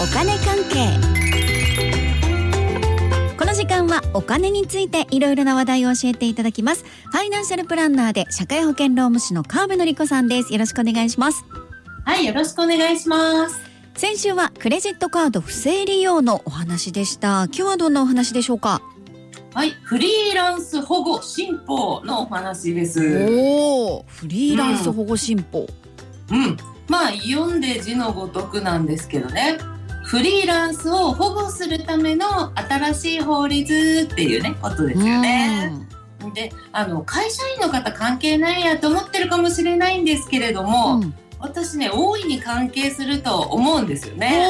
お金関係。この時間はお金についていろいろな話題を教えていただきます。ファイナンシャルプランナーで社会保険労務士の川辺典子さんです。よろしくお願いします。はい、よろしくお願いします。先週はクレジットカード不正利用のお話でした。今日はどんなお話でしょうか？はい、フリーランス保護新法のお話です。おおフリーランス保護新法、うん、まあ読んで字のごとくなんですけどね。フリーランスを保護するための新しい法律っていうねことですよね。で、あの会社員の方関係ないやと思ってるかもしれないんですけれどうも、ん私ね大いに関係すると思うんですよね。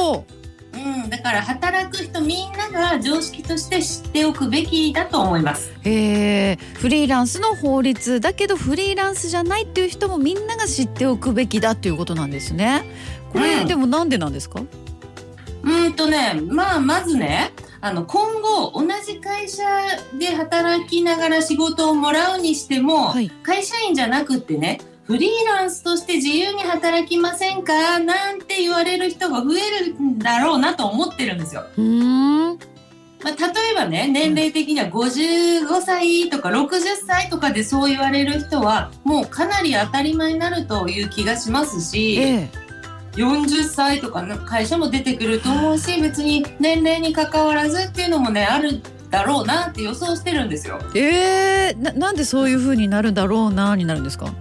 うん、だから働く人みんなが常識として知っておくべきだと思います。えー、フリーランスの法律だけどフリーランスじゃないっていう人もみんなが知っておくべきだっていうことなんですね。これ、うんでもなんでなんですか？うーんとね、まあ、まずね、あの、今後、同じ会社で働きながら仕事をもらうにしても、はい。会社員じゃなくってね、フリーランスとして自由に働きませんか？なんて言われる人が増えるんだろうなと思ってるんですよ。うーん。まあ、例えばね、年齢的には55歳とか60歳とかでそう言われる人は、もうかなり当たり前になるという気がしますし、ええ40歳とかの会社も出てくると思うし別に年齢に関わらずっていうのもねあるだろうなって予想してるんですよ。えー、ななんでそういう風になるだろうなになるんですか？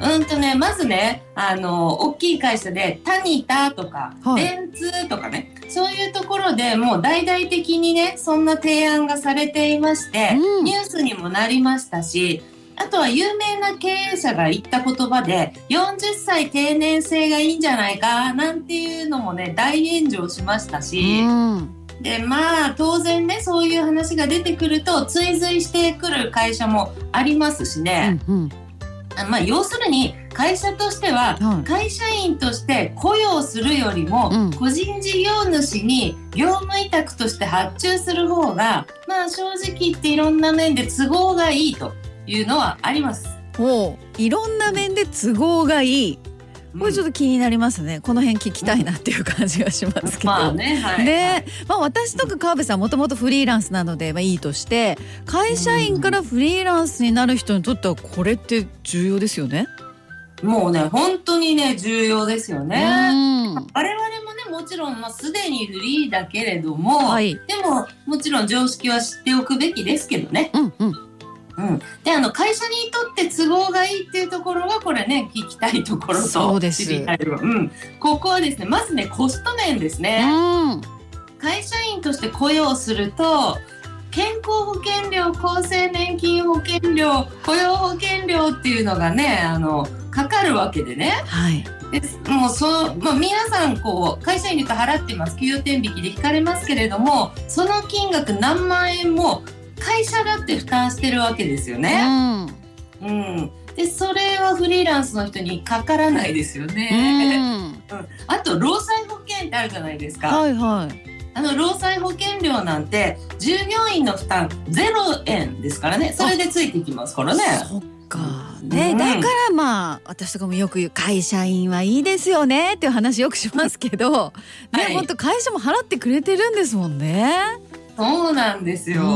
うんとねまずねあの大きい会社でタニタとか、はい電通とかねそういうところでもう大々的にねそんな提案がされていまして、うんニュースにもなりましたしあとは有名な経営者が言った言葉で40歳定年制がいいんじゃないかなんていうのもね大炎上しましたし。うん。でまあ当然ねそういう話が出てくると追随してくる会社もありますしうね、んうん。あまあ要するに会社としてははい会社員として雇用するよりも、うん個人事業主に業務委託として発注する方がまあ正直言っていろんな面で都合がいいというのはあります。おういろんな面で都合がいい。これちょっと気になりますね。この辺聞きたいなっていう感じがしますけど。まあねはい、ねまあ、私とか川辺さんもともとフリーランスなので、まあ、いいとして会社員からフリーランスになる人にとってはこれって重要ですよね。もうね本当にね重要ですよね。うん我々もねもちろん、まあ、すでにフリーだけれども、はい。でももちろん常識は知っておくべきですけどね。うんうん。うん、であの会社にとって都合がいいっていうところがこれね聞きたいところとそうです知りたいところうん、ここはですねまずねコスト面ですね。うん。会社員として雇用すると健康保険料厚生年金保険料雇用保険料っていうのがねあのかかるわけでね。はい。でもうそう、まあ、皆さんこう会社員にと払ってます給与天引きで引かれますけれどもその金額何万円も会社だって負担してるわけですようね。ん。うん、でそれはフリーランスの人にかからないですようね。ん。うん あと労災保険ってあるじゃないですか。はいはい。あの労災保険料なんて従業員の負担0円ですからねそれでついてきますからね。そっか。ね、うんだからまあ私とかもよく言う会社員はいいですよねっていう話よくしますけど、ね、はい本当会社も払ってくれてるんですもんね。そうなんですよ。う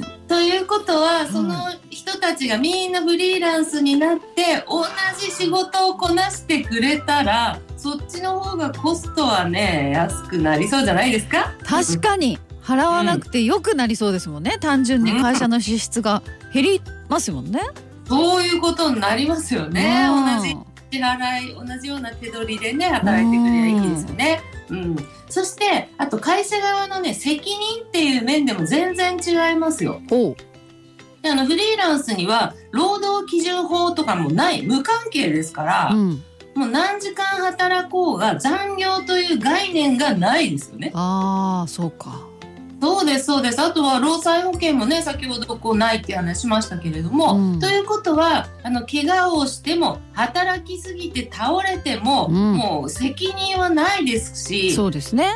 んということはんその人たちがみんなフリーランスになって同じ仕事をこなしてくれたらそっちの方がコストはね安くなりそうじゃないですか？確かに払わなくてよくなりそうですもんね。単純に会社の支出が減りますもんね。そういうことになりますよねうん同じ支払い同じような手取りでね働いてくれりゃいいですよね。うん、そしてあと会社側のね責任っていう面でも全然違いますよ。であのフリーランスには労働基準法とかもない無関係ですから、うん。もう何時間働こうが残業という概念がないですよね。ああ、そうか。そうですそうですあとは労災保険もね先ほどこうないって話しましたけれども、うんということはあの怪我をしても働きすぎて倒れても、うんもう責任はないですしそうですね。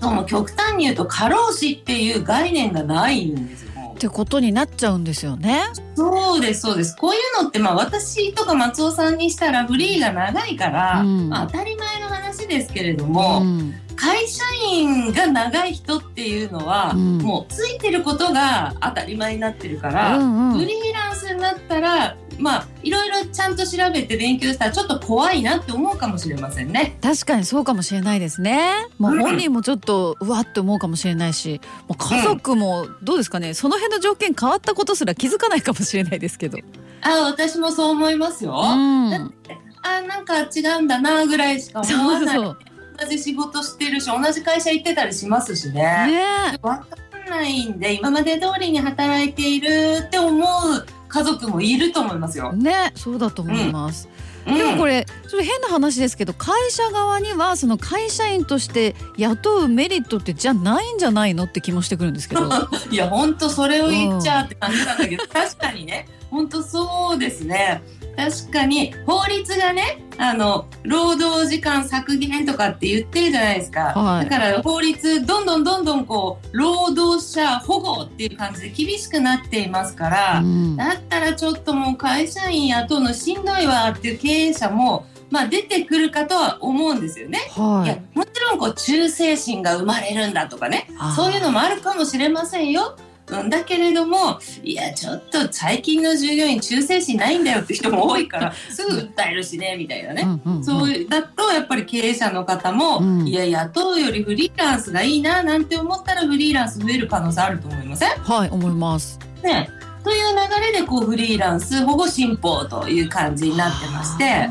その極端に言うと過労死っていう概念がないんですよ。ってことになっちゃうんですよね。そうですそうですこういうのってまあ私とか松尾さんにしたらフリーが長いから、うんまあ当たり前のですけれども、うん会社員が長い人っていうのは、うんもうついてることが当たり前になってるから、うんうんフリーランスになったらまあいろいろちゃんと調べて勉強したらちょっと怖いなって思うかもしれませんね。確かにそうかもしれないですね。もう本人もちょっとうわって思うかもしれないし、家族もどうですかね、その辺の条件変わったことすら気づかないかもしれないですけど。あ私もそう思いますよ。うあん、なんか違うんだなぐらいしか思わない。そうそう。同じ仕事してるし同じ会社行ってたりしますしね。ねわかんないんで今まで通りに働いているって思う家族もいると思いますよ。ね、そうだと思います。うんでもこれちょっと変な話ですけど会社側にはその会社員として雇うメリットってじゃないんじゃないのって気もしてくるんですけど。いや本当それを言っちゃうって感じなんだけど、確かにね本当そうですね確かに法律がねあの労働時間削減とかって言ってるじゃないですか、はい。だから法律どんどんどんどんこう労働者保護っていう感じで厳しくなっていますから、うん。だったらちょっともう会社員雇うのしんどいわっていう経営者もまあ出てくるかとは思うんですよね。い。はやもちろんこう忠誠心が生まれるんだとかね。そういうのもあるかもしれませんよ。うん、だけれどもいやちょっと最近の従業員忠誠心ないんだよって人も多いから すぐ訴えるしねみたいなね。うんうんうん。そうだとやっぱり経営者の方も、うん。いや雇うよりフリーランスがいいななんて思ったらフリーランス増える可能性あると思いません？はい思います。ね。という流れでこうフリーランス保護新法という感じになってまして。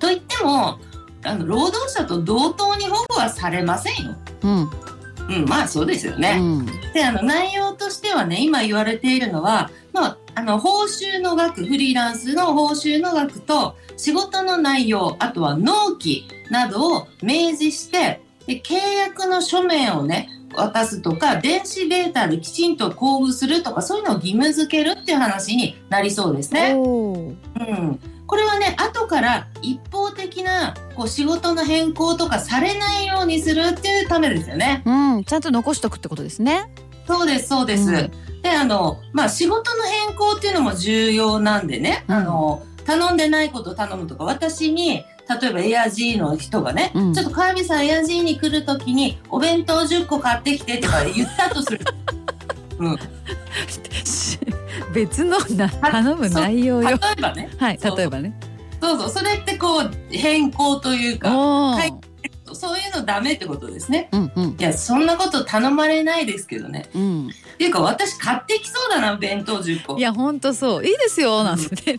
といってもあの労働者と同等に保護はされませんよ。うんうん、まあそうですようね。んであの内容としてはね今言われているのは、まあ、あの報酬の額フリーランスの報酬の額と仕事の内容あとは納期などを明示してで契約の書面をね渡すとか電子データできちんと交付するとかそういうのを義務付けるっていう話になりそうですね。うん、これはね後から一方的なこう仕事の変更とかされないようにするっていうためですよね。うんちゃんと残しとくってことですね。そうですそうです。うんであのまあ仕事の変更っていうのも重要なんでね、うんあの頼んでないことを頼むとか私に例えばエアジーの人がね、うんちょっと川辺さんエアジーに来る時にお弁当10個買ってきてとか言ったとする。うん、別のな頼む内容例よ。えばねはい例えばね。そうそうそれってこう変更というかはいそういうのダメってことですね。うんうんいやそんなこと頼まれないですけどね。うん。っていうか私買ってきそうだな弁当10個。いや本当そういいですよなんてね。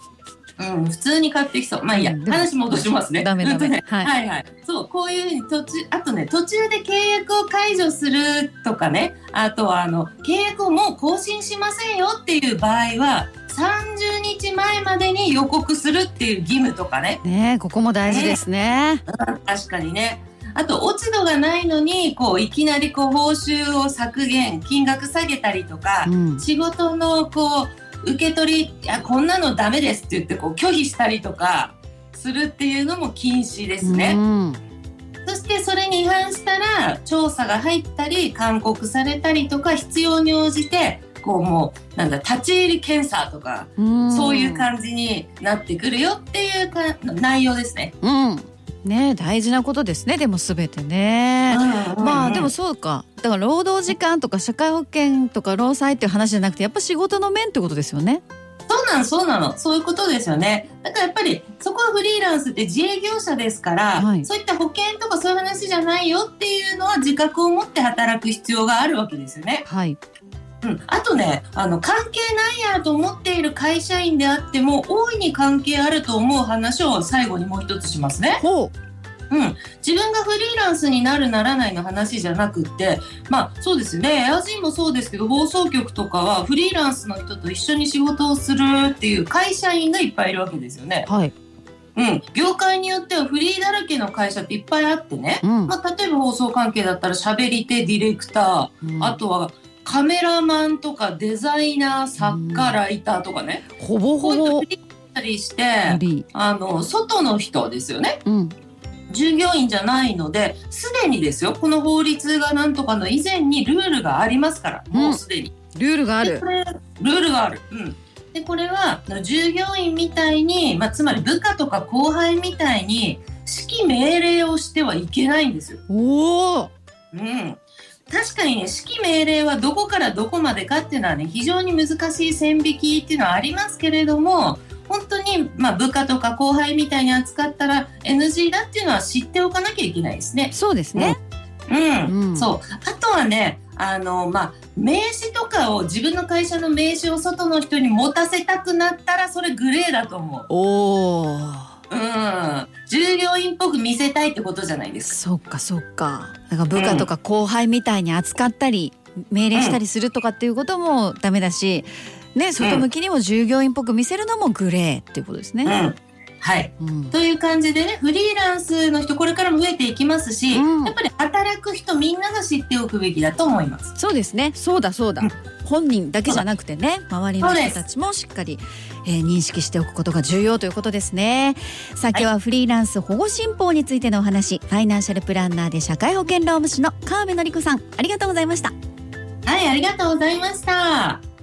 うん、普通に買ってきそう。まあいいや、話戻しますね。ダメダメねはいはいはい。そう、こういうふうに途中、あとね、途中で契約を解除するとかね、あとはあの、契約をもう更新しませんよっていう場合は、30日前までに予告するっていう義務とかね。ねここも大事ですね。確かにね。あと、落ち度がないのに、こう、いきなりこう、報酬を削減、金額下げたりとか、うん仕事のこう受け取りいやこんなのダメですって言ってこう拒否したりとかするっていうのも禁止ですね。うんそしてそれに違反したら調査が入ったり勧告されたりとか必要に応じてこうもうなんだ立ち入り検査とか、うんそういう感じになってくるよっていうか内容ですね。うんね大事なことですねでもすべてね。まあでもそうかだから労働時間とか社会保険とか労災っていう話じゃなくてやっぱ仕事の面ってことですよね。そうなのそうなのそういうことですよねだからやっぱりそこはフリーランスって自営業者ですから、はいそういった保険とかそういう話じゃないよっていうのは自覚を持って働く必要があるわけですよね。はい。うん、あとねあの関係ないやと思っている会社員であっても大いに関係あると思う話を最後にもう一つしますね。ほうん、自分がフリーランスになるならないの話じゃなくってまあそうですねエアジーもそうですけど放送局とかはフリーランスの人と一緒に仕事をするっていう会社員がいっぱいいるわけですよねう。はい。うん、業界によってはフリーだらけの会社っていっぱいあってね、うん。まあ、例えば放送関係だったら喋り手ディレクター、あとはカメラマンとかデザイナー作家、うんライターとかねほぼほぼたりしてあの外の人ですよねー。うん。従業員じゃないのですでにですよこの法律がなんとかの以前にルールがありますからもうすでに、ルールがあるルールがある、うん、でこれは従業員みたいに、まあ、つまり部下とか後輩みたいに指揮命令をしてはいけないんですよ。おお。うん。確かにね、指揮命令はどこからどこまでかっていうのはね、非常に難しい線引きっていうのはありますけれども、本当に、まあ、部下とか後輩みたいに扱ったら NG だっていうのは知っておかなきゃいけないですね。そうですね。うん。うんそう。あとはね、あの、まあ、名刺とかを、自分の会社の名刺を外の人に持たせたくなったら、それグレーだと思う。おお。うん。従業員っぽく見せたいってことじゃないですか。そっかそっか。だから部下とか後輩みたいに扱ったり、命令したりするとかっていうこともダメだし、ね外向きにも従業員っぽく見せるのもグレーっていうことですね。うん。はい。うん。という感じでね、フリーランスの人、これからも増えていきますし、うんやっぱり働く人みんなが知っておくべきだと思います。そうですね。そうだそうだ。うん本人だけじゃなくてね、周りの人たちもしっかり、えー認識しておくことが重要ということですね。さあ今日はフリーランス保護新法についてのお話、ファイナンシャルプランナーで社会保険労務士の川辺典子さん、ありがとうございました。はい、ありがとうございました。